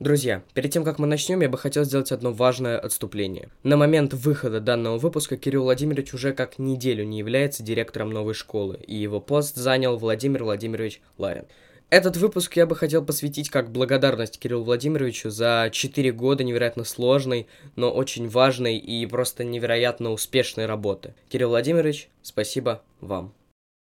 Друзья, перед тем, как мы начнем, я бы хотел сделать одно важное отступление. На момент выхода данного выпуска Кирилл Владимирович уже как неделю не является директором новой школы, и его пост занял Владимир Владимирович Ларин. Этот выпуск я бы хотел посвятить как благодарность Кириллу Владимировичу за 4 года невероятно сложной, но очень важной и просто невероятно успешной работы. Кирилл Владимирович, спасибо вам.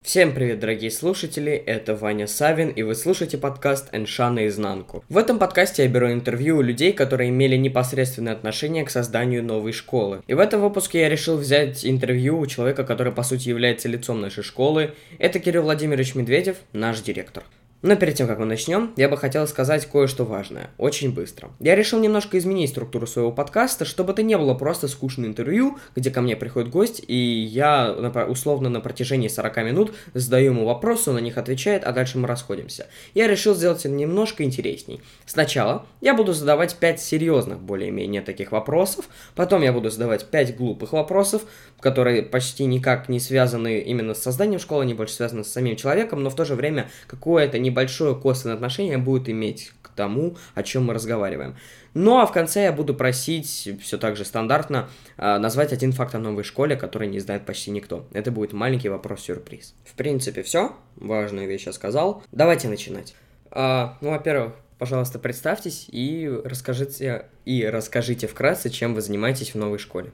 Всем привет, дорогие слушатели, это Ваня Савин, и вы слушаете подкаст «Энша наизнанку». В этом подкасте я беру интервью у людей, которые имели непосредственное отношение к созданию новой школы. И в этом выпуске я решил взять интервью у человека, который по сути является лицом нашей школы. Это Кирилл Владимирович Медведев, наш директор. Но перед тем, как мы начнем, я бы хотел сказать кое-что важное, очень быстро. Я решил немножко изменить структуру своего подкаста, чтобы это не было просто скучное интервью, где ко мне приходит гость, и я условно на протяжении 40 минут задаю ему вопросы, он на них отвечает, а дальше мы расходимся. Я решил сделать это немножко интересней. Сначала я буду задавать 5 серьезных более-менее таких вопросов, потом я буду задавать 5 глупых вопросов, которые почти никак не связаны именно с созданием школы, они больше связаны с самим человеком, но в то же время какое-то не небольшое косвенное отношение будет иметь к тому, о чем мы разговариваем. Ну а в конце я буду просить, все так же стандартно, а, назвать один факт о новой школе, который не знает почти никто. Это будет маленький вопрос-сюрприз. В принципе, все. Важную вещь я сказал. Давайте начинать. А, ну, во-первых, пожалуйста, представьтесь и расскажите, и расскажите вкратце, чем вы занимаетесь в новой школе.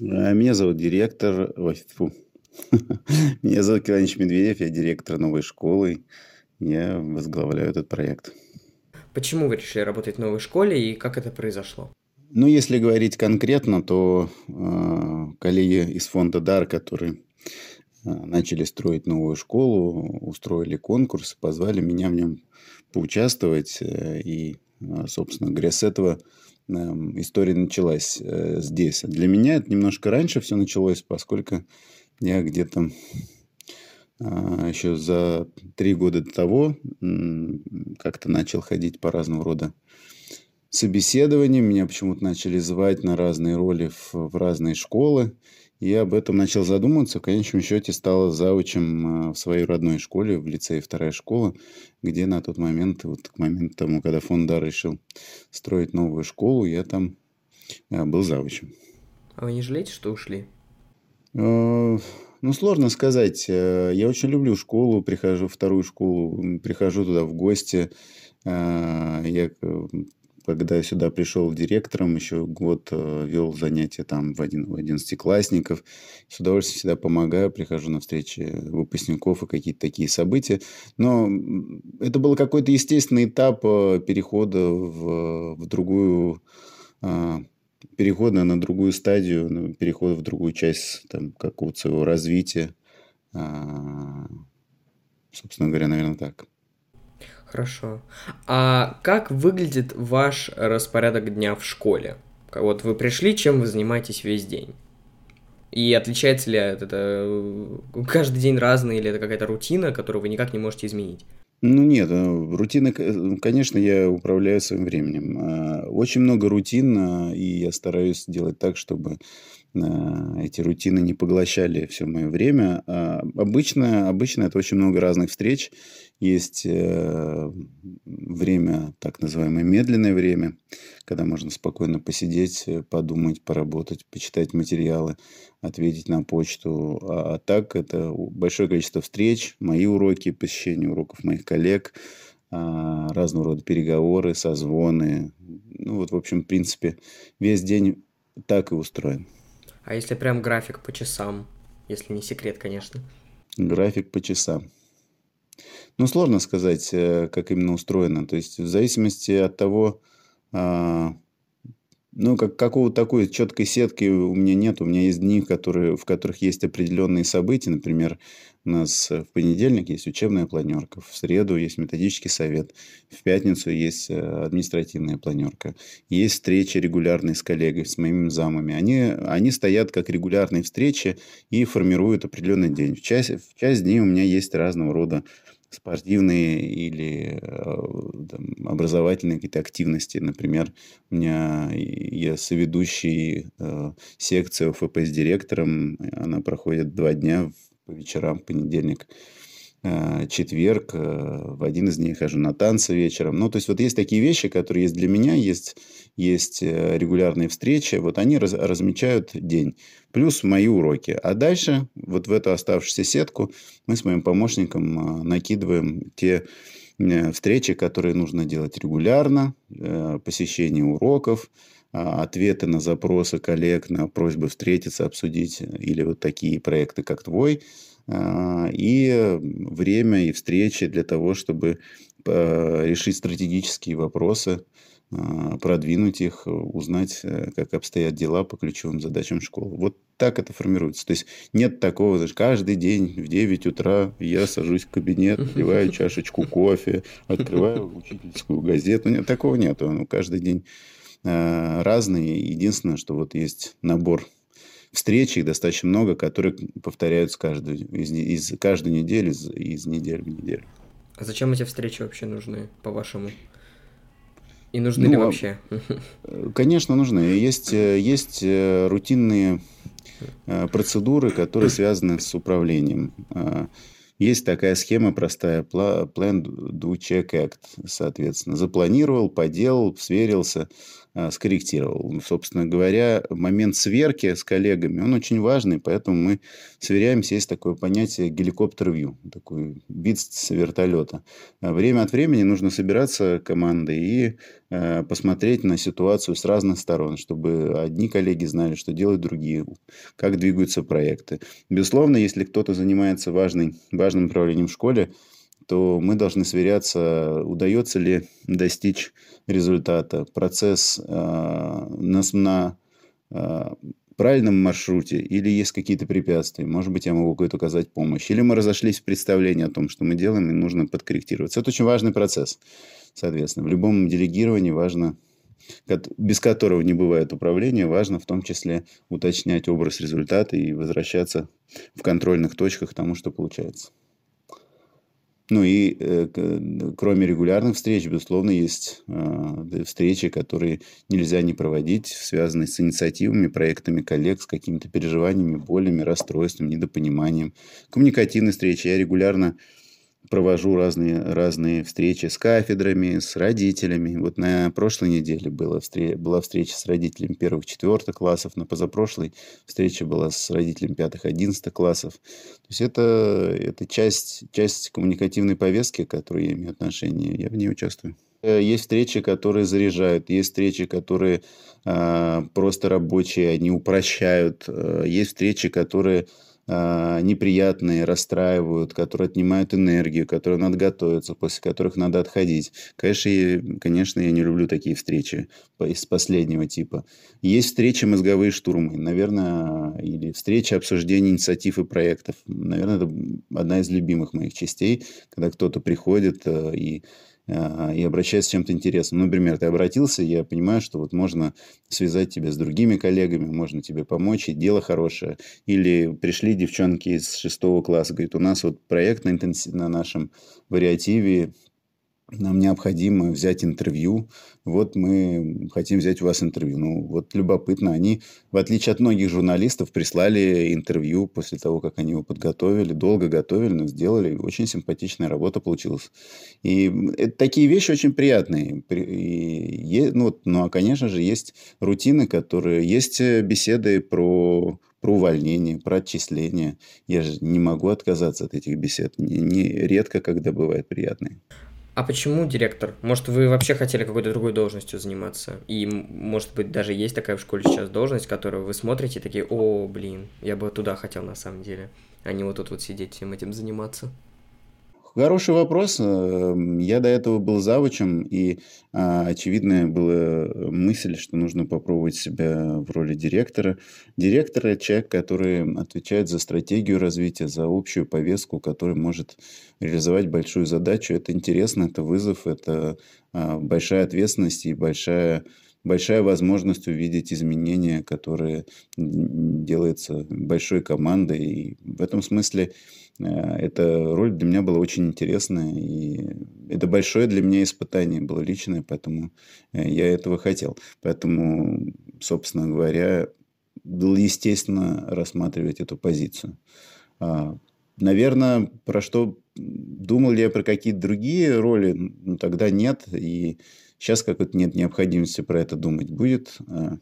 А, меня зовут директор... Ой. Меня зовут Кирилл Медведев, я директор новой школы я возглавляю этот проект. Почему вы решили работать в новой школе и как это произошло? Ну, если говорить конкретно, то э, коллеги из фонда ДАР, которые э, начали строить новую школу, устроили конкурс, позвали меня в нем поучаствовать. Э, и, э, собственно говоря, с этого э, история началась э, здесь. Для меня это немножко раньше все началось, поскольку я где-то еще за три года до того как-то начал ходить по разного рода собеседованиям. Меня почему-то начали звать на разные роли в, в разные школы. И я об этом начал задумываться. В конечном счете стал заучим а, в своей родной школе, в лицее вторая школа, где на тот момент, вот к моменту тому, когда фонд решил строить новую школу, я там а, был заучим. А вы не жалеете, что ушли? Ну, сложно сказать. Э, я очень люблю школу, прихожу вторую школу, прихожу туда в гости. Э, я когда сюда пришел директором, еще год э, вел занятия там в, один, в одиннадцатиклассников. С удовольствием всегда помогаю, прихожу на встречи выпускников и какие-то такие события. Но это был какой-то естественный этап перехода в, в другую перехода на другую стадию, ну, перехода в другую часть там, какого-то своего развития. А, собственно говоря, наверное, так. Хорошо. А как выглядит ваш распорядок дня в школе? Вот вы пришли, чем вы занимаетесь весь день? И отличается ли это, это каждый день разный, или это какая-то рутина, которую вы никак не можете изменить? Ну нет, э, рутины, э, конечно, я управляю своим временем. А, очень много рутин, а, и я стараюсь делать так, чтобы эти рутины не поглощали все мое время. Обычно, обычно это очень много разных встреч. Есть э, время, так называемое медленное время, когда можно спокойно посидеть, подумать, поработать, почитать материалы, ответить на почту. А, а так это большое количество встреч, мои уроки, посещение уроков моих коллег, а, разного рода переговоры, созвоны. Ну вот, в общем, в принципе, весь день так и устроен. А если прям график по часам, если не секрет, конечно? График по часам. Ну, сложно сказать, э, как именно устроено. То есть, в зависимости от того, а, ну, как, какого такой четкой сетки у меня нет. У меня есть дни, которые, в которых есть определенные события. Например, у нас в понедельник есть учебная планерка, в среду есть методический совет, в пятницу есть э, административная планерка. Есть встречи регулярные с коллегой, с моими замами. Они, они стоят как регулярные встречи и формируют определенный день. В часть, в часть дней у меня есть разного рода спортивные или э, там, образовательные какие-то активности. Например, у меня я соведущий э, секции ОФП с директором. Она проходит два дня по вечерам, понедельник, четверг, в один из дней хожу на танцы вечером. Ну, то есть, вот есть такие вещи, которые есть для меня, есть, есть регулярные встречи, вот они раз, размечают день. Плюс мои уроки. А дальше, вот в эту оставшуюся сетку, мы с моим помощником накидываем те встречи, которые нужно делать регулярно, посещение уроков, а, ответы на запросы коллег, на просьбы встретиться, обсудить, или вот такие проекты, как твой, и время и встречи для того, чтобы а, решить стратегические вопросы, продвинуть их, узнать, э, как обстоят дела по ключевым задачам школы. Вот так это формируется. То есть нет такого, знаешь, каждый день в 9 утра я сажусь в кабинет, наливаю чашечку кофе, открываю учительскую газету. Нет, такого нет. Ну, каждый день разные. Единственное, что вот есть набор встреч, их достаточно много, которые повторяются каждую, из, из, каждую неделю, из, из недели в неделю. А зачем эти встречи вообще нужны, по-вашему? И нужны ну, ли а, вообще? Конечно, нужны. Есть, э, есть э, рутинные процедуры, которые связаны с управлением. Есть такая схема простая, plan, do, check, act, соответственно. Запланировал, поделал, сверился, а, скорректировал. Собственно говоря, момент сверки с коллегами, он очень важный, поэтому мы сверяемся. Есть такое понятие геликоптер-вью, такой вид с вертолета. А время от времени нужно собираться командой и а, посмотреть на ситуацию с разных сторон, чтобы одни коллеги знали, что делают другие, как двигаются проекты. Безусловно, если кто-то занимается важной, важным направлением в школе, то мы должны сверяться, удается ли достичь результата, процесс э, на, на э, правильном маршруте или есть какие-то препятствия. Может быть, я могу какую-то оказать помощь. Или мы разошлись в представлении о том, что мы делаем, и нужно подкорректироваться. Это очень важный процесс, соответственно. В любом делегировании важно без которого не бывает управления, важно в том числе уточнять образ результата и возвращаться в контрольных точках к тому, что получается. Ну и э, кроме регулярных встреч, безусловно, есть э, встречи, которые нельзя не проводить, связанные с инициативами, проектами коллег, с какими-то переживаниями, болями, расстройством, недопониманием. Коммуникативные встречи. Я регулярно провожу разные, разные встречи с кафедрами, с родителями. Вот на прошлой неделе была встреча, была встреча с родителями первых-четвертых классов, на позапрошлой встреча была с родителями пятых-одиннадцатых классов. То есть это, это часть, часть коммуникативной повестки, к которой я имею отношение, я в ней участвую. Есть встречи, которые заряжают, есть встречи, которые э, просто рабочие, они упрощают, э, есть встречи, которые неприятные, расстраивают, которые отнимают энергию, которые надо готовиться, после которых надо отходить. Конечно, я, конечно, я не люблю такие встречи из последнего типа. Есть встречи мозговые штурмы, наверное, или встречи обсуждения инициатив и проектов. Наверное, это одна из любимых моих частей, когда кто-то приходит э, и а, и обращаясь с чем-то интересным. Ну, например, ты обратился, я понимаю, что вот можно связать тебя с другими коллегами, можно тебе помочь, и дело хорошее. Или пришли девчонки из шестого класса, говорят, у нас вот проект на, интенсив... на нашем вариативе нам необходимо взять интервью. Вот мы хотим взять у вас интервью. Ну, вот любопытно. Они, в отличие от многих журналистов, прислали интервью после того, как они его подготовили. Долго готовили, но сделали. Очень симпатичная работа получилась. И это, такие вещи очень приятные. И, ну, ну, а, конечно же, есть рутины, которые... Есть э, беседы про про увольнение, про отчисление. Я же не могу отказаться от этих бесед. Не, не редко, когда бывают приятные. А почему директор? Может, вы вообще хотели какой-то другой должностью заниматься? И, может быть, даже есть такая в школе сейчас должность, которую вы смотрите и такие, о, блин, я бы туда хотел на самом деле, а не вот тут вот сидеть всем этим заниматься. Хороший вопрос. Эм, я до этого был завучем, и а, очевидная была мысль, что нужно попробовать себя в роли директора. Директор – это человек, который отвечает за стратегию развития, за общую повестку, который может реализовать большую задачу. Это интересно, это вызов, это а, большая ответственность и большая большая возможность увидеть изменения, которые делаются большой командой. И в этом смысле э, эта роль для меня была очень интересная. И это большое для меня испытание было личное, поэтому э, я этого хотел. Поэтому, собственно говоря, было естественно рассматривать эту позицию. А, наверное, про что думал ли я про какие-то другие роли, ну, тогда нет. И сейчас как-то нет необходимости про это думать. Будет, а,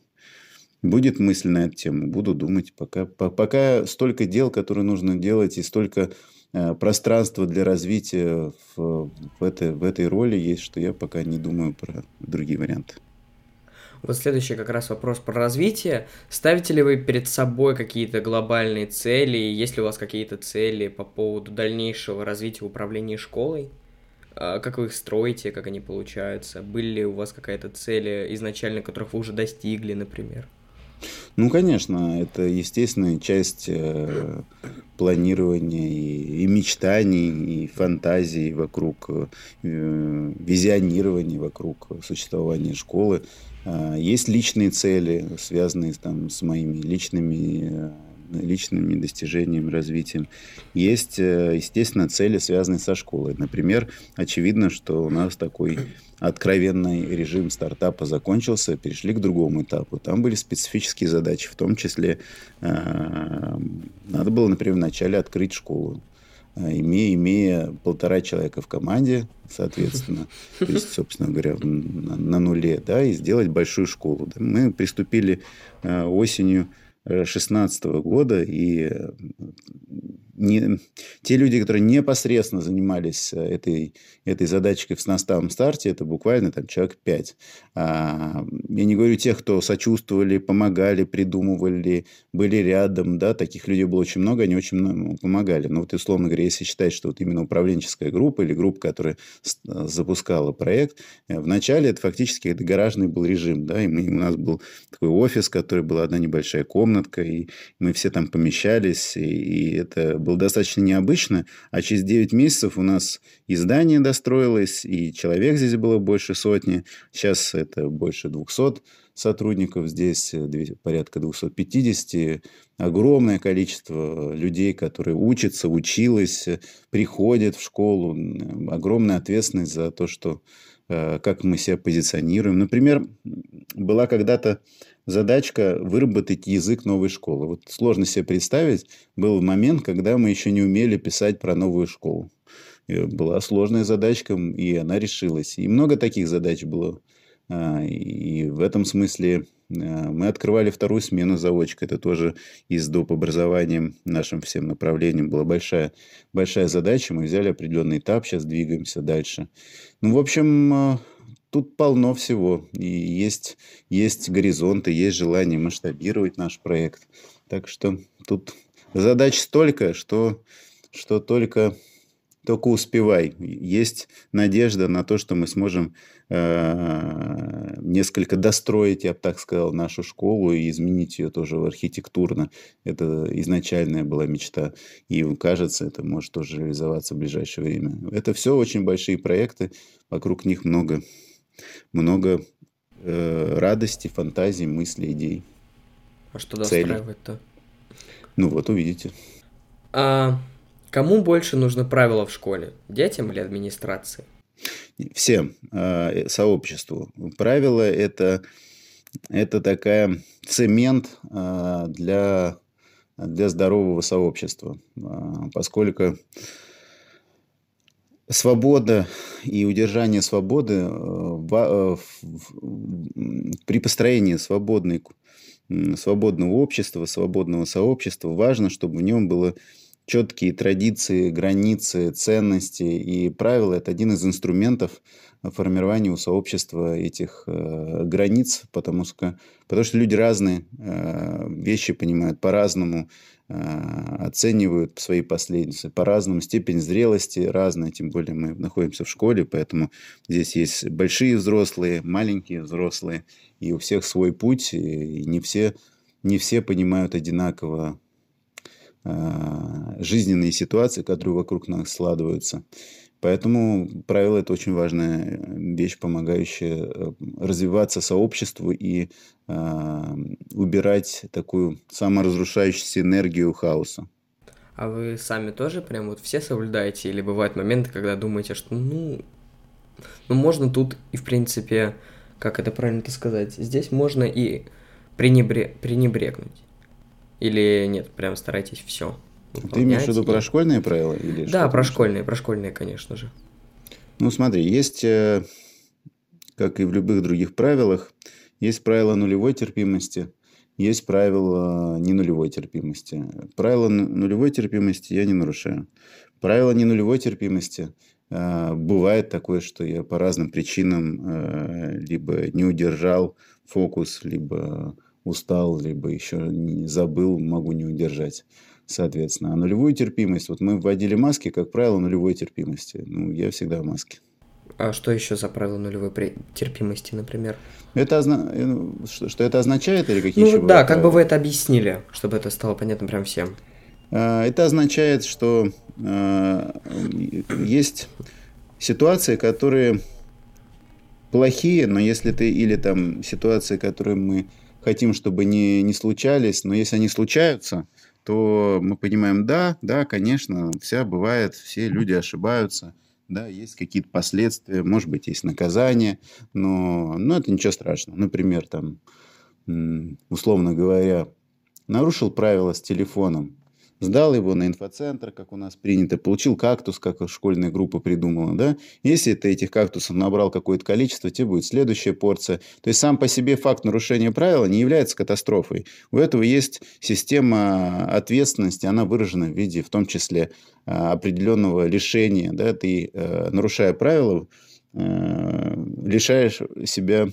будет мысль на эту тему, буду думать. Пока, пока столько дел, которые нужно делать, и столько а, пространства для развития в, в, этой, в этой роли есть, что я пока не думаю про другие варианты. Вот следующий как раз вопрос про развитие. Ставите ли вы перед собой какие-то глобальные цели? Есть ли у вас какие-то цели по поводу дальнейшего развития управления школой? А как вы их строите, как они получаются? Были ли у вас какая-то цель изначально, которых вы уже достигли, например? Ну, конечно, это естественная часть э, планирования и, и мечтаний, и фантазий вокруг, э, визионирования вокруг существования школы. А, есть личные цели, связанные там, с моими личными, э, личными достижениями, развитием. Есть, э, естественно, цели, связанные со школой. Например, очевидно, что у нас такой откровенный режим стартапа закончился, перешли к другому этапу. Там были специфические задачи, в том числе э, надо было, например, вначале открыть школу. А, имея, имея полтора человека в команде, соответственно, то есть, собственно говоря, на, на нуле, да, и сделать большую школу. Мы приступили э, осенью 2016 года, и не, те люди, которые непосредственно занимались э, этой, этой задачкой в наставном старте, это буквально там человек пять. А, я не говорю тех, кто сочувствовали, помогали, придумывали, были рядом, да, таких людей было очень много, они очень много помогали. Но вот, условно говоря, если считать, что вот именно управленческая группа или группа, которая запускала проект, э, вначале это фактически это гаражный был режим, да, и мы, у нас был такой офис, который была одна небольшая комнатка, и мы все там помещались, и, и это было достаточно необычно, а через 9 месяцев у нас и здание достроилось, и человек здесь было больше сотни, сейчас это больше 200 сотрудников, здесь порядка 250, огромное количество людей, которые учатся, училась, приходят в школу, огромная ответственность за то, что э, как мы себя позиционируем. Например, была когда-то задачка выработать язык новой школы. Вот сложно себе представить, был момент, когда мы еще не умели писать про новую школу. И была сложная задачка, и она решилась. И много таких задач было. А, и в этом смысле а, мы открывали вторую смену заочка. Это тоже и с доп. образованием нашим всем направлением была большая, большая задача. Мы взяли определенный этап, сейчас двигаемся дальше. Ну, в общем, а, тут полно всего. И есть, есть горизонты, есть желание масштабировать наш проект. Так что тут задач столько, что, что только, только успевай. Есть надежда на то, что мы сможем э, несколько достроить, я бы так сказал, нашу школу и изменить ее тоже архитектурно. Это изначальная была мечта. И кажется, это может тоже реализоваться в ближайшее время. Это все очень большие проекты, вокруг них много много э, радости, фантазий, мыслей, идей. А что достраивать-то? Ну вот, увидите. А кому больше нужно правила в школе? Детям или администрации? Всем. Э, сообществу. Правила это, это такая цемент э, для, для здорового сообщества. Э, поскольку свобода и удержание свободы э, э, при построении свободной, свободного общества, свободного сообщества важно, чтобы в нем было четкие традиции, границы, ценности и правила. Это один из инструментов формирования у сообщества этих э, границ, потому что, потому что люди разные, э, вещи понимают по-разному, а, оценивают свои последствия по-разному, степень зрелости разная, тем более мы находимся в школе, поэтому здесь есть большие взрослые, маленькие взрослые, и у всех свой путь, и не все, не все понимают одинаково жизненные ситуации, которые вокруг нас складываются. Поэтому правило – это очень важная вещь, помогающая э, развиваться сообществу и э, убирать такую саморазрушающуюся энергию хаоса. А вы сами тоже прям вот все соблюдаете? Или бывают моменты, когда думаете, что ну, ну можно тут и в принципе, как это правильно-то сказать, здесь можно и пренебре... пренебрегнуть? Или нет, прям старайтесь все? Ты имеешь в виду и... про школьные правила? Или да, про школьные, про школьные, конечно же. Ну, смотри, есть, э, как и в любых других правилах, есть правила нулевой терпимости, есть правила не нулевой терпимости. Правила нулевой терпимости я не нарушаю. Правила не нулевой терпимости э, бывает такое, что я по разным причинам э, либо не удержал фокус, либо устал, либо еще не забыл, могу не удержать соответственно. А нулевую терпимость, вот мы вводили маски, как правило, нулевой терпимости. Ну, я всегда в маске. А что еще за правило нулевой терпимости, например? Это озна... Э, ну, что, что это означает или какие ну, еще да, как бы вы это объяснили, чтобы это стало понятно прям всем. А, это означает, что э, есть ситуации, которые плохие, но если ты или там ситуации, которые мы хотим, чтобы не, не случались, но если они случаются, то мы понимаем, да, да, конечно, вся бывает, все люди ошибаются, да, есть какие-то последствия, может быть, есть наказание, но, но это ничего страшного. Например, там, условно говоря, нарушил правила с телефоном, сдал его на инфоцентр, как у нас принято, получил кактус, как школьная группа придумала, да. Если ты этих кактусов набрал какое-то количество, тебе будет следующая порция. То есть сам по себе факт нарушения правила не является катастрофой. У этого есть система ответственности, она выражена в виде, в том числе, а, определенного лишения, да, ты, э, нарушая правила, э, лишаешь себя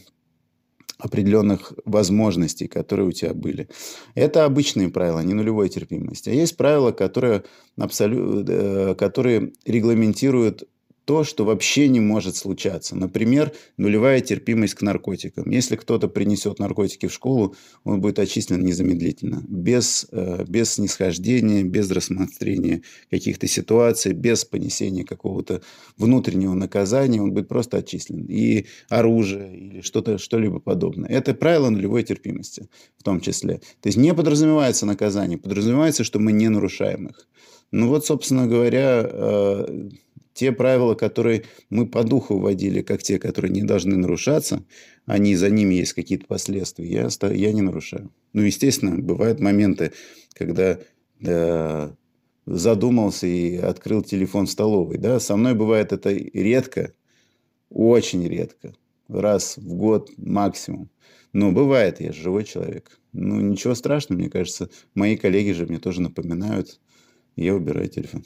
определенных возможностей, которые у тебя были. Это обычные правила, не нулевой терпимости. А есть правила, которые, абсолю... Э, которые регламентируют то, что вообще не может случаться. Например, нулевая терпимость к наркотикам. Если кто-то принесет наркотики в школу, он будет отчислен незамедлительно. Без, э, без снисхождения, без рассмотрения каких-то ситуаций, без понесения какого-то внутреннего наказания, он будет просто отчислен. И оружие или что-то, что-либо подобное. Это правило нулевой терпимости в том числе. То есть не подразумевается наказание, подразумевается, что мы не нарушаем их. Ну вот, собственно говоря, э, те правила, которые мы по духу вводили, как те, которые не должны нарушаться, они за ними есть какие-то последствия, я, я не нарушаю. Ну, естественно, бывают моменты, когда да, задумался и открыл телефон в столовой. Да? Со мной бывает это редко, очень редко, раз в год максимум. Но бывает, я живой человек. Ну, ничего страшного, мне кажется. Мои коллеги же мне тоже напоминают. Я убираю телефон.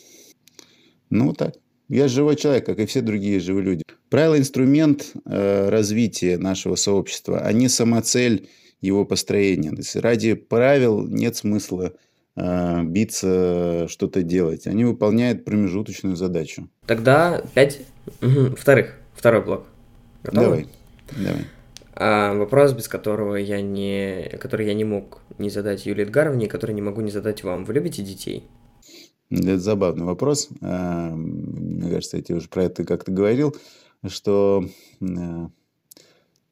Ну, так. Я живой человек, как и все другие живые люди. Правила – инструмент э, развития нашего сообщества, а не самоцель его построения. То есть ради правил нет смысла э, биться, что-то делать. Они выполняют промежуточную задачу. Тогда пять... Угу. Вторых. Второй блок. Готовы? Давай. Давай. А, вопрос, без которого я не... который я не мог не задать Юлии Эдгаровне, который не могу не задать вам. Вы любите детей? Это забавный вопрос. А, мне кажется, я тебе уже про это как-то говорил, что, э,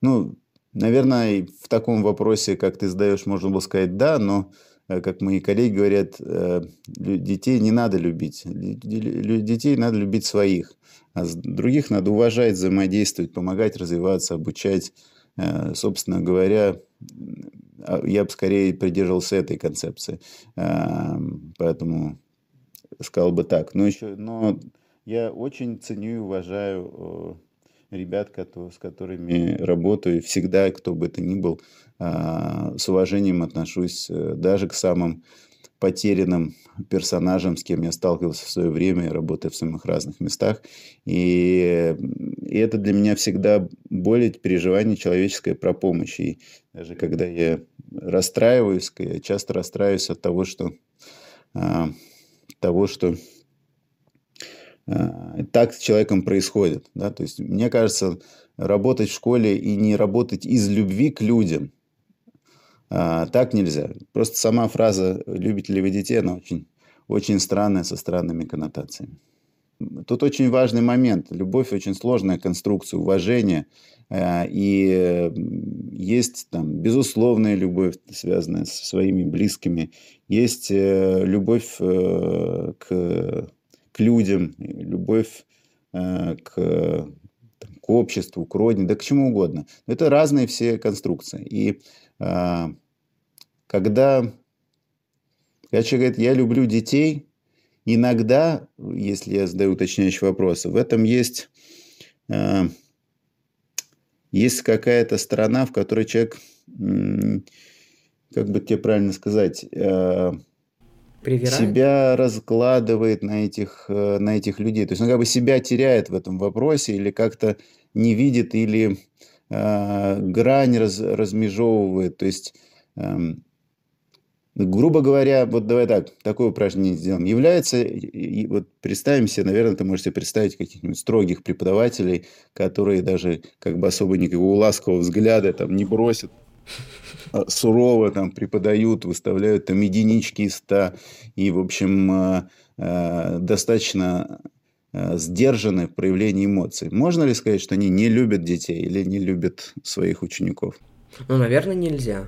ну, наверное, в таком вопросе, как ты задаешь, можно было сказать «да», но, э, как мои коллеги говорят, э, детей не надо любить. Детей надо любить своих, а других надо уважать, взаимодействовать, помогать развиваться, обучать. Собственно говоря, я бы скорее придерживался этой концепции. Поэтому сказал бы так. Но еще, но я очень ценю и уважаю э, ребят, с которыми работаю, всегда, кто бы это ни был, а, с уважением отношусь э, даже к самым потерянным персонажам, с кем я сталкивался в свое время, работая в самых разных местах. И, и это для меня всегда более переживание человеческое про помощь. И даже когда я расстраиваюсь, я часто расстраиваюсь от того, что а, того, что э, так с человеком происходит. Да? То есть, мне кажется, работать в школе и не работать из любви к людям, э, так нельзя. Просто сама фраза «любите ли вы детей», она очень, очень странная, со странными коннотациями. Тут очень важный момент. Любовь очень сложная конструкция, уважение. Э, и есть там безусловная любовь, связанная со своими близкими. Есть э, любовь э, к, к людям, любовь к, к обществу, к родине, да к чему угодно. Это разные все конструкции. И когда, когда человек говорит, я люблю детей, иногда, если я задаю уточняющие вопросы, в этом есть, э, есть какая-то сторона, в которой человек, как бы тебе правильно сказать, э, себя раскладывает на этих, э, на этих людей. То есть он как бы себя теряет в этом вопросе или как-то не видит или э, грань раз, размежевывает. То есть эм, грубо говоря, вот давай так, такое упражнение сделаем. Является, и вот представим себе, наверное, ты можешь себе представить каких-нибудь строгих преподавателей, которые даже как бы особо никакого ласкового взгляда там не бросят, а сурово там преподают, выставляют там единички из ста, и, в общем, э, э, достаточно э, сдержаны в проявлении эмоций. Можно ли сказать, что они не любят детей или не любят своих учеников? Ну, наверное, нельзя.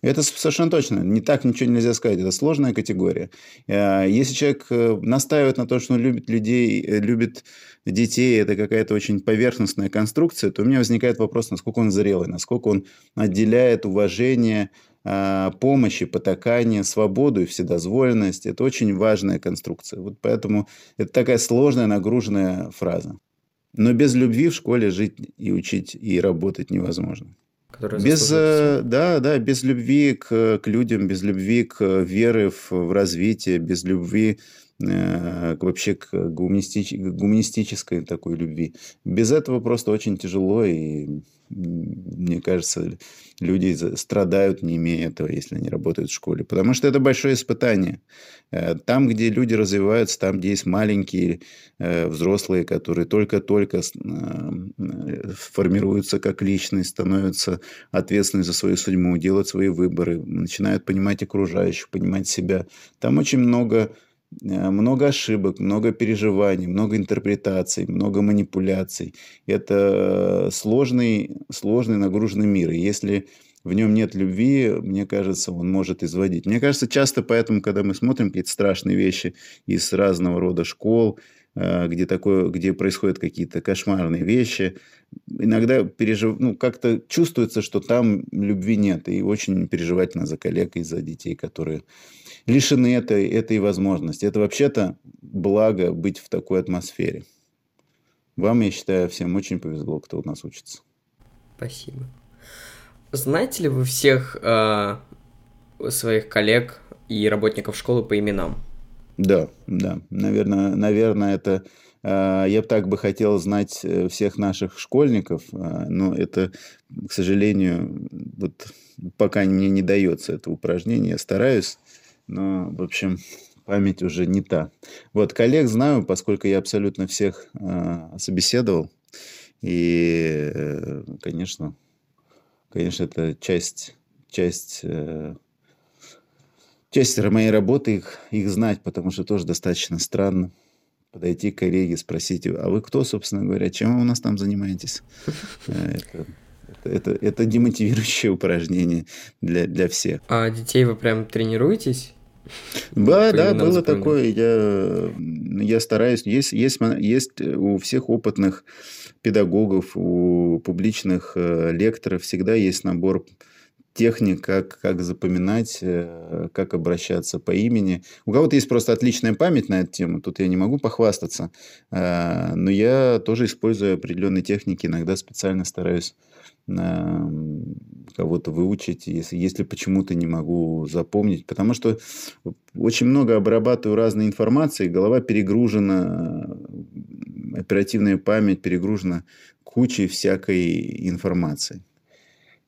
Это совершенно точно. Не так ничего нельзя сказать. Это сложная категория. Э, если человек э, настаивает на том, что он любит людей, э, любит детей, это какая-то очень поверхностная конструкция, то у меня возникает вопрос, насколько он зрелый, насколько он отделяет уважение, помощи, потакание, свободу и вседозволенность. Это очень важная конструкция. Вот поэтому это такая сложная, нагруженная фраза. Но без любви в школе жить и учить и работать невозможно которые без, э, да, да, без любви к, к людям, без любви к вере в, в развитие, без любви э, вообще к гуманистич, гуманистической такой любви. Без этого просто очень тяжело и мне кажется, люди страдают, не имея этого, если они работают в школе. Потому что это большое испытание. Э, там, где люди развиваются, там, где есть маленькие э, взрослые, которые только-только э, формируются как личность, становятся ответственны за свою судьбу, делают свои выборы, начинают понимать окружающих, понимать себя. Там очень много много ошибок, много переживаний, много интерпретаций, много манипуляций. Это сложный, сложный нагруженный мир. И если в нем нет любви, мне кажется, он может изводить. Мне кажется, часто поэтому, когда мы смотрим какие-то страшные вещи из разного рода школ, э, где, такое, где происходят какие-то кошмарные вещи, иногда пережив... ну, как-то чувствуется, что там любви нет. И очень переживательно за коллег и за детей, которые лишены этой, этой возможности. Это вообще-то благо быть в такой атмосфере. Вам, я считаю, всем очень повезло, кто у нас учится. Спасибо. Знаете ли вы всех э, своих коллег и работников школы по именам? Да, да. Наверное, наверное это э, я бы так бы хотел знать э, всех наших школьников, э, но это, к сожалению, вот пока мне не дается это упражнение. Я стараюсь но, в общем, память уже не та. Вот, коллег знаю, поскольку я абсолютно всех э, собеседовал. И, э, конечно, конечно, это часть, часть, э, часть моей работы их, их знать, потому что тоже достаточно странно подойти к коллеге, спросить, а вы кто, собственно говоря, чем вы у нас там занимаетесь? Э, это, это, это, это демотивирующее упражнение для, для всех. А детей вы прям тренируетесь? Да, да, было такое. Я, я стараюсь. Есть, есть, есть у всех опытных педагогов, у публичных э, лекторов всегда есть набор техник, как, как запоминать, э, как обращаться по имени. У кого-то есть просто отличная память на эту тему, тут я не могу похвастаться, э, но я тоже использую определенные техники, иногда специально стараюсь кого-то выучить, если, если почему-то не могу запомнить. Потому что очень много обрабатываю разной информации, голова перегружена, оперативная память перегружена кучей всякой информации.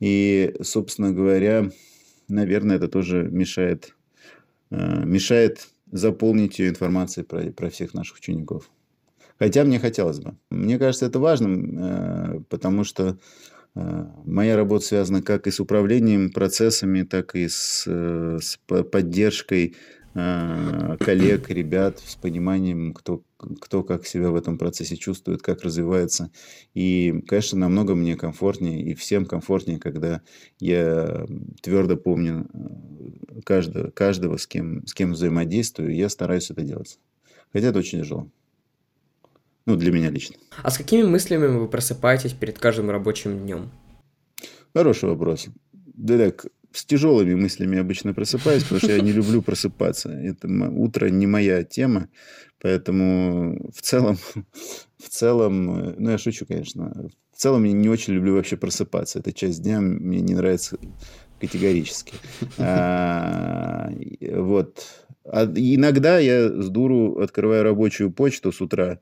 И, собственно говоря, наверное, это тоже мешает, э, мешает заполнить ее информацией про, про всех наших учеников. Хотя мне хотелось бы. Мне кажется, это важным, э, потому что Э, моя работа связана как и с управлением процессами, так и с, с поддержкой коллег, ребят, с пониманием, кто, кто как себя в этом процессе чувствует, как развивается. И, конечно, намного мне комфортнее и всем комфортнее, когда я твердо помню каждого, каждого с, кем, с кем взаимодействую, и я стараюсь это делать. Хотя это очень тяжело. Ну, для меня лично. А с какими мыслями вы просыпаетесь перед каждым рабочим днем? Хороший вопрос. Да так, с тяжелыми мыслями обычно просыпаюсь, потому что я не люблю просыпаться. Это утро не моя тема, поэтому в целом, в целом, ну я шучу, конечно, в целом я не очень люблю вообще просыпаться. Эта часть дня мне не нравится категорически. А, вот. А иногда я с дуру открываю рабочую почту с утра,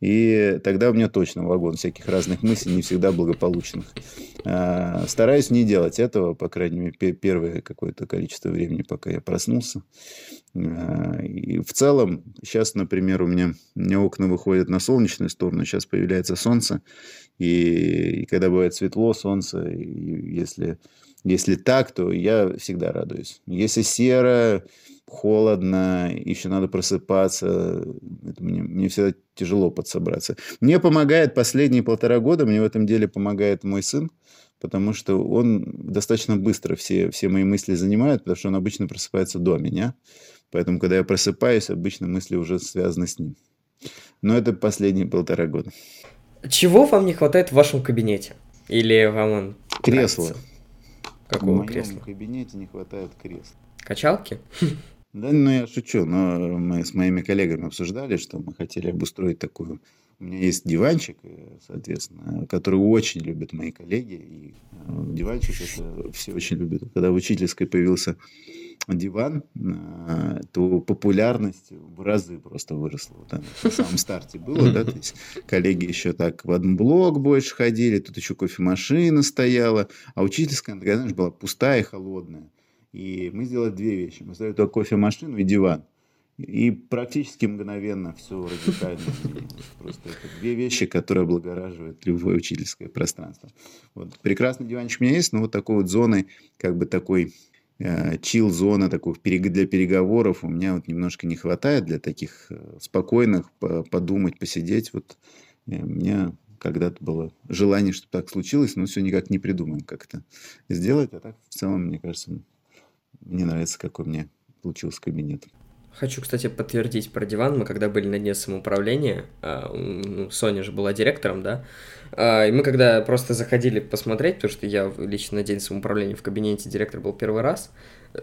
и тогда у меня точно вагон всяких разных мыслей, не всегда благополучных. А, стараюсь не делать этого, по крайней мере, первое какое-то количество времени, пока я проснулся. А, и в целом, сейчас, например, у меня, у меня окна выходят на солнечную сторону, сейчас появляется солнце, и, и когда бывает светло, солнце, и если, если так, то я всегда радуюсь. Если серо, холодно, еще надо просыпаться. Это мне, мне всегда тяжело подсобраться. Мне помогает последние полтора года, мне в этом деле помогает мой сын, потому что он достаточно быстро все, все мои мысли занимает, потому что он обычно просыпается до меня. Поэтому, когда я просыпаюсь, обычно мысли уже связаны с ним. Но это последние полтора года. Чего вам не хватает в вашем кабинете? Или вам он Кресло. нравится? Какого в моем кресла? кабинете не хватает кресла. Качалки? Да, ну я шучу, но мы с моими коллегами обсуждали, что мы хотели обустроить такую... У меня есть диванчик, э, соответственно, который очень любят мои коллеги. И э, диванчик это все очень любят. Когда в учительской появился диван, э, то популярность в разы просто выросла. Вот там на самом старте было, да, то есть коллеги еще так в один блок больше ходили, тут еще кофемашина стояла, а учительская, она, знаешь, была пустая и холодная. И мы сделали две вещи. Мы сделали только кофемашину и диван. И практически мгновенно все радикально изменилось. Просто это две вещи, которые облагораживают любое учительское пространство. Вот. Прекрасный диванчик у меня есть, но вот такой вот зоны, как бы такой э, чил-зона такой для переговоров у меня вот немножко не хватает для таких э, спокойных, подумать, посидеть. Вот э, у меня когда-то было желание, чтобы так случилось, но все никак не придумаем, как это сделать. А так, в целом, мне кажется, мне нравится, какой мне получился кабинет. Хочу, кстати, подтвердить про диван. Мы когда были на дне самоуправления, а, ну, Соня же была директором, да, а, и мы когда просто заходили посмотреть, потому что я лично на день самоуправления в кабинете директор был первый раз,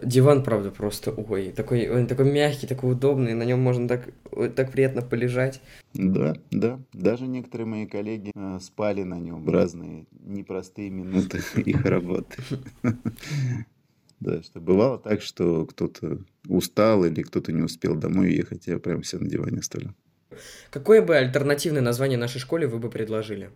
диван, правда, просто, ой, такой, он такой мягкий, такой удобный, на нем можно так, так приятно полежать. Да, да, даже некоторые мои коллеги э, спали на нем разные непростые минуты их работы. Да, что бывало так, что кто-то устал или кто-то не успел домой ехать, я прям все на диване оставлял. Какое бы альтернативное название нашей школе вы бы предложили?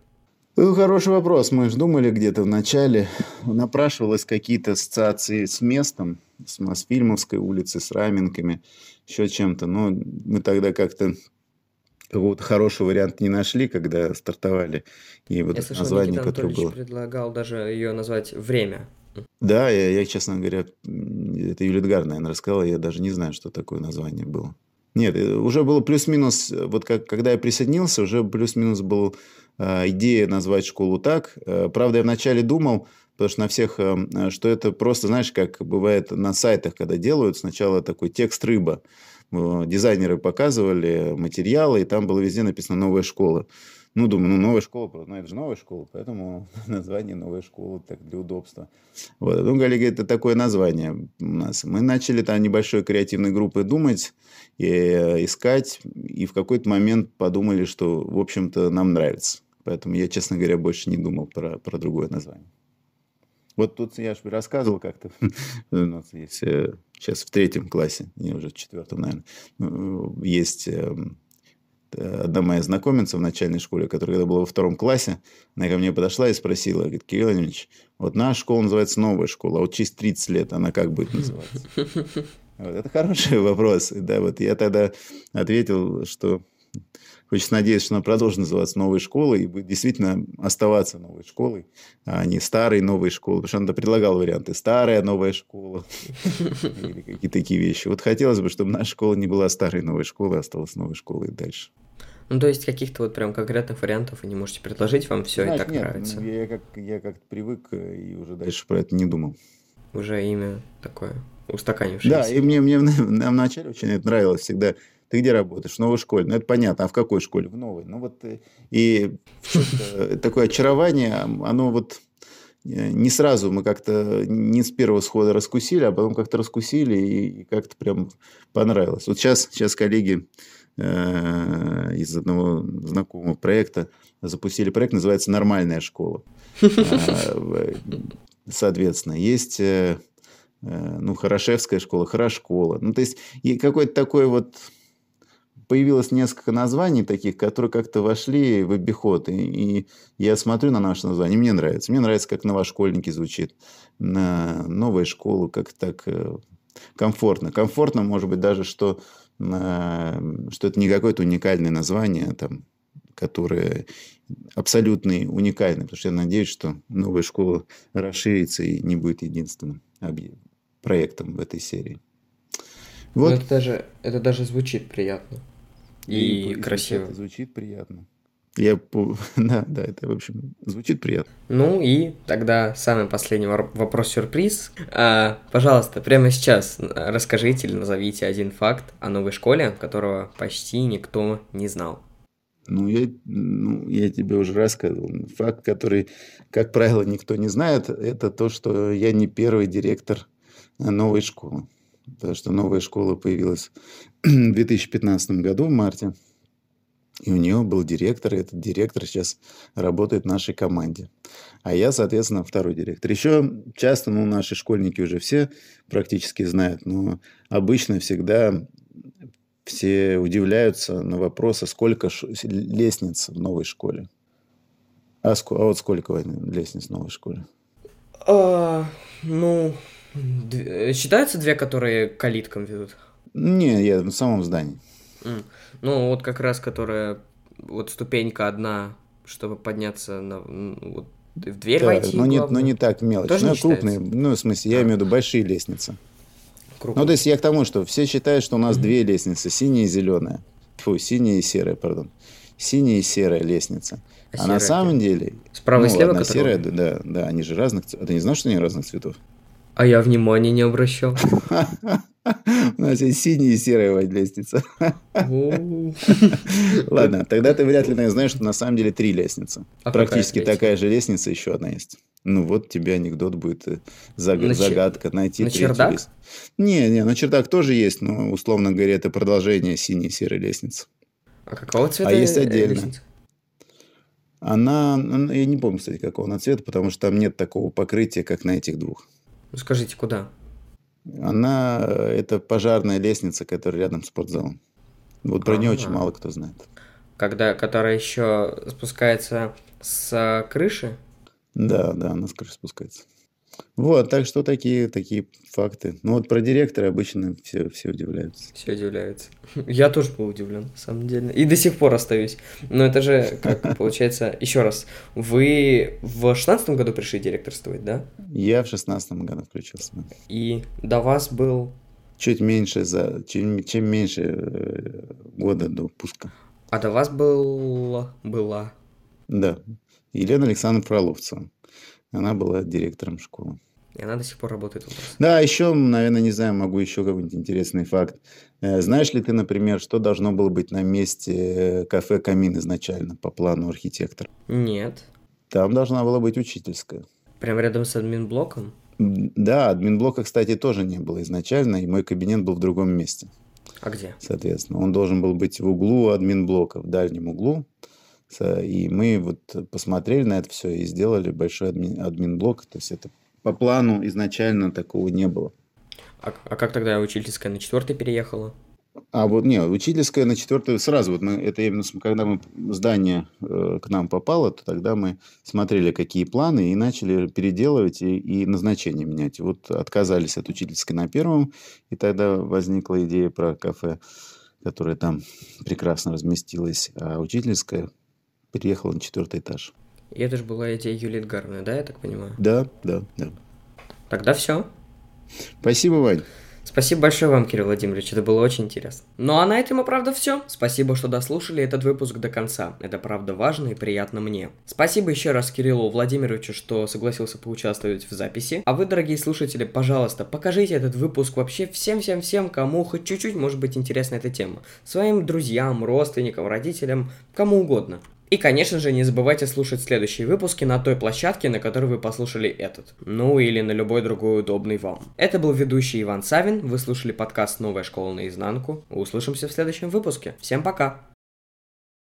Ну, хороший вопрос. Мы же думали где-то в начале. Напрашивалось какие-то ассоциации с местом, с Мосфильмовской улицы, с Раменками, еще чем-то. Но мы тогда как-то какого-то хорошего варианта не нашли, когда стартовали. И вот Я слышал, название, Никита которое было. предлагал даже ее назвать «Время». Да, я, я, честно говоря, это Юлия Эдгар, наверное, рассказала, я даже не знаю, что такое название было. Нет, э, уже было плюс-минус, вот как, когда я присоединился, уже плюс-минус была э, идея назвать школу так. Э, правда, я вначале думал, потому что на всех, э, что это просто, знаешь, как бывает на сайтах, когда делают, сначала такой текст рыба. Э, дизайнеры показывали материалы, и там было везде написано «Новая школа». Ну, думаю, ну, новая школа, ну, это же новая школа, поэтому название новая школа так для удобства. Вот. Ну, коллега, это такое название у нас. Мы начали там небольшой креативной группой думать, и э, искать, и в какой-то момент подумали, что, в общем-то, нам нравится. Поэтому я, честно говоря, больше не думал про, про другое название. Вот тут я же рассказывал как-то, у нас есть сейчас в третьем классе, не уже в четвертом, наверное, ну, есть эм, одна моя знакомица в начальной школе, которая когда была во втором классе, она ко мне подошла и спросила, говорит, Кирилл Ильич, вот наша школа называется новая школа, а вот через 30 лет она как будет называться? Вот, это хороший вопрос. Да, вот я тогда ответил, что Хочется надеяться, что она продолжит называться новой школой и будет действительно оставаться новой школой, а не старой новой школой. Потому что она предлагала варианты старая новая школа или какие-то такие вещи. Вот хотелось бы, чтобы наша школа не была старой новой школой, а осталась новой школой дальше. Ну, то есть каких-то вот прям конкретных вариантов вы не можете предложить, вам все Знаешь, и так нет, нравится. ну, Я как, я как привык э, и уже дальше про это не думал. Уже имя такое устаканившееся. Да, и мне, мне в, в начале очень это нравилось всегда. Ты где работаешь? В новой школе. Ну, это понятно. А в какой школе? В новой. Ну, вот э, и такое очарование, оно вот не сразу мы как-то не с первого схода раскусили, а потом как-то раскусили и, и как-то прям понравилось. Вот сейчас, сейчас коллеги э, из одного знакомого проекта запустили проект, называется «Нормальная школа». А, соответственно, есть э, э, ну, Хорошевская школа, Хорошкола. Ну, то есть, какой-то такой вот появилось несколько названий таких, которые как-то вошли в обиход. И, и я смотрю на наши названия, мне нравится. Мне нравится, как новошкольники звучит. На новая школа, как так э, комфортно. Комфортно, может быть, даже, что, что это не какое-то уникальное название, там, которое абсолютно уникальное. Потому что я надеюсь, что новая школа расширится и не будет единственным проектом в этой серии. Вот. это даже, это даже звучит приятно. И, и красиво. Звучит приятно. Я, да, да, это, в общем, звучит приятно. Ну и тогда самый последний вопрос-сюрприз. А, пожалуйста, прямо сейчас расскажите или назовите один факт о новой школе, которого почти никто не знал. Ну я, ну, я тебе уже рассказывал. Факт, который, как правило, никто не знает, это то, что я не первый директор новой школы. Потому что новая школа появилась 2015 году, в марте. И у нее был директор, и этот директор сейчас работает в нашей команде. А я, соответственно, второй директор. Еще часто, ну, наши школьники уже все практически знают, но обычно всегда все удивляются на вопрос, а сколько лестниц в новой школе? А, ск- а вот сколько лестниц в новой школе? А, ну, Д- считаются две, которые калиткам ведут? Не, я в самом здании. Mm. Ну, вот как раз, которая... Вот ступенька одна, чтобы подняться на... Вот, в дверь да, войти, но не, но не так мелочь. Тоже ну, крупные, ну, в смысле, я а. имею в виду большие лестницы. Крупные. Ну, то есть я к тому, что все считают, что у нас mm-hmm. две лестницы, синяя и зеленая. Фу, синяя и серая, пардон. Синяя и серая лестница. А, а на самом деле... Справа ну, и слева, ладно, серая, да, да, они же разных. А ты не знал, что они разных цветов? А я внимания не обращал. У нас есть синяя и серая лестница. Ладно, тогда ты вряд ли знаешь, что на самом деле три лестницы. А Практически такая же лестница, еще одна есть. Ну вот тебе анекдот будет э, загадка найти на чердак? Лестницу. Не, не, на чердак тоже есть, но условно говоря, это продолжение синей и серой лестницы. А какого цвета? А есть отдельно. Она, я не помню, кстати, какого она цвета, потому что там нет такого покрытия, как на этих двух. Ну, скажите, куда? Она, это пожарная лестница, которая рядом с спортзалом. Вот про нее очень мало кто знает. Когда, которая еще спускается с крыши? Да, да, она с крыши спускается. Вот, так что такие, такие факты. Ну вот про директора обычно все, все удивляются. Все удивляются. Я тоже был удивлен, на самом деле. И до сих пор остаюсь. Но это же, как получается, еще раз, вы в шестнадцатом году пришли директорствовать, да? Я в шестнадцатом году включился. И до вас был... Чуть меньше, за, чем, чем меньше э, года до пуска. А до вас был... была? Да. Елена Александровна Фроловцева. Она была директором школы. И она до сих пор работает у вас. Да, еще, наверное, не знаю, могу еще какой-нибудь интересный факт. Э, знаешь ли ты, например, что должно было быть на месте э, кафе «Камин» изначально по плану архитектора? Нет. Там должна была быть учительская. Прямо рядом с админблоком? Да, админблока, кстати, тоже не было изначально, и мой кабинет был в другом месте. А где? Соответственно, он должен был быть в углу админблока, в дальнем углу. И мы вот посмотрели на это все и сделали большой админ, админ-блок. То есть это по плану изначально такого не было. А, а как тогда учительская на четвертый переехала? А вот не, учительская на четвертую сразу. Вот мы это именно когда мы здание э, к нам попало, то тогда мы смотрели какие планы и начали переделывать и, и назначение менять. И вот отказались от учительской на первом, и тогда возникла идея про кафе, которое там прекрасно разместилось, а учительская переехала на четвертый этаж. И это же была идея Юлии Эдгаровны, да, я так понимаю? Да, да, да. Тогда все. Спасибо, Вань. Спасибо большое вам, Кирилл Владимирович, это было очень интересно. Ну а на этом и правда все. Спасибо, что дослушали этот выпуск до конца. Это правда важно и приятно мне. Спасибо еще раз Кириллу Владимировичу, что согласился поучаствовать в записи. А вы, дорогие слушатели, пожалуйста, покажите этот выпуск вообще всем-всем-всем, кому хоть чуть-чуть может быть интересна эта тема. Своим друзьям, родственникам, родителям, кому угодно. И, конечно же, не забывайте слушать следующие выпуски на той площадке, на которой вы послушали этот. Ну или на любой другой удобный вам. Это был ведущий Иван Савин. Вы слушали подкаст «Новая школа наизнанку». Услышимся в следующем выпуске. Всем пока!